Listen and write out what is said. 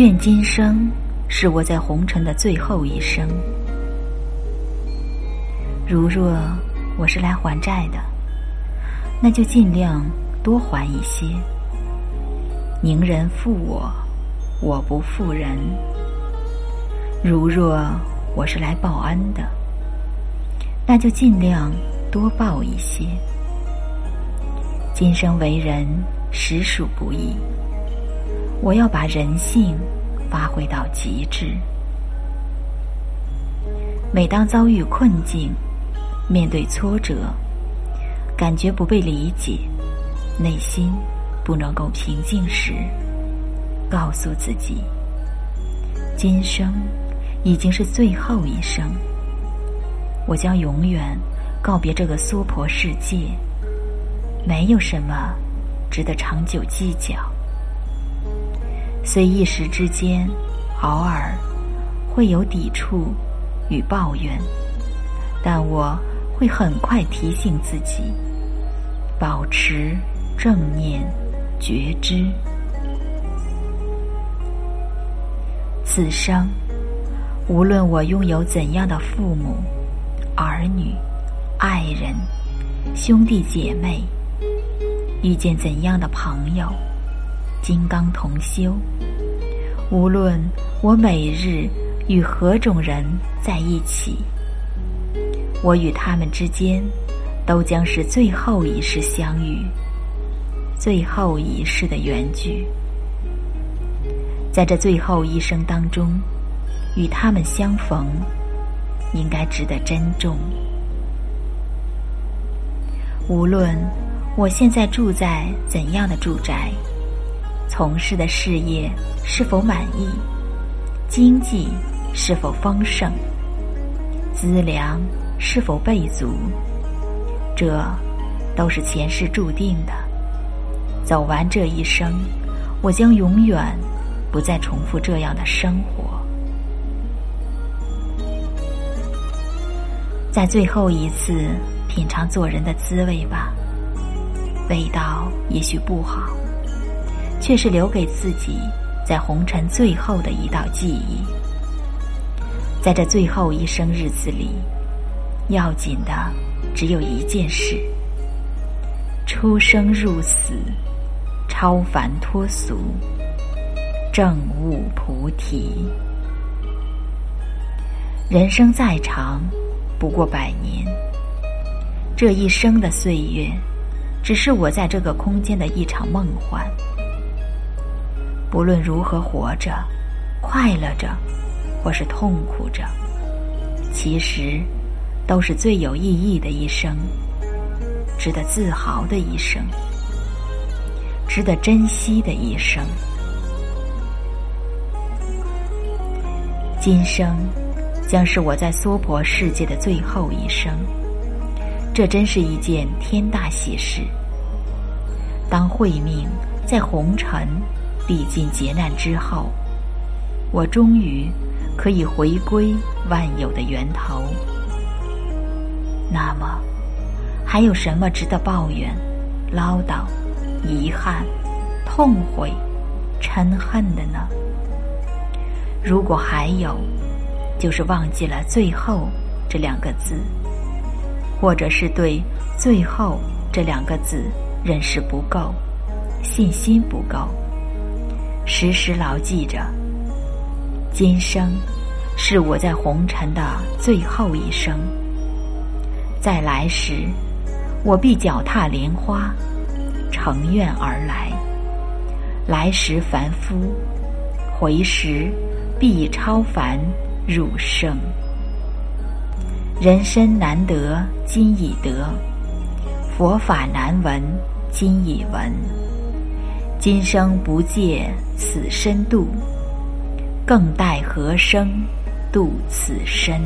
愿今生是我在红尘的最后一生。如若我是来还债的，那就尽量多还一些。宁人负我，我不负人。如若我是来报恩的，那就尽量多报一些。今生为人，实属不易。我要把人性发挥到极致。每当遭遇困境，面对挫折，感觉不被理解，内心不能够平静时，告诉自己：今生已经是最后一生，我将永远告别这个娑婆世界，没有什么值得长久计较。虽一时之间，偶尔会有抵触与抱怨，但我会很快提醒自己，保持正念觉知。此生，无论我拥有怎样的父母、儿女、爱人、兄弟姐妹，遇见怎样的朋友。金刚同修，无论我每日与何种人在一起，我与他们之间都将是最后一世相遇，最后一世的缘聚。在这最后一生当中，与他们相逢，应该值得珍重。无论我现在住在怎样的住宅。从事的事业是否满意？经济是否丰盛？资粮是否备足？这都是前世注定的。走完这一生，我将永远不再重复这样的生活。在最后一次品尝做人的滋味吧，味道也许不好。却是留给自己在红尘最后的一道记忆。在这最后一生日子里，要紧的只有一件事：出生入死，超凡脱俗，正悟菩提。人生再长，不过百年。这一生的岁月，只是我在这个空间的一场梦幻。不论如何活着，快乐着，或是痛苦着，其实都是最有意义的一生，值得自豪的一生，值得珍惜的一生。今生将是我在娑婆世界的最后一生，这真是一件天大喜事。当慧命在红尘。历尽劫难之后，我终于可以回归万有的源头。那么，还有什么值得抱怨、唠叨、遗憾、痛悔、嗔恨的呢？如果还有，就是忘记了“最后”这两个字，或者是对“最后”这两个字认识不够，信心不够。时时牢记着，今生是我在红尘的最后一生。在来时，我必脚踏莲花，乘愿而来。来时凡夫，回时必超凡入圣。人生难得今已得，佛法难闻今已闻。今生不借此身度，更待何生度此身？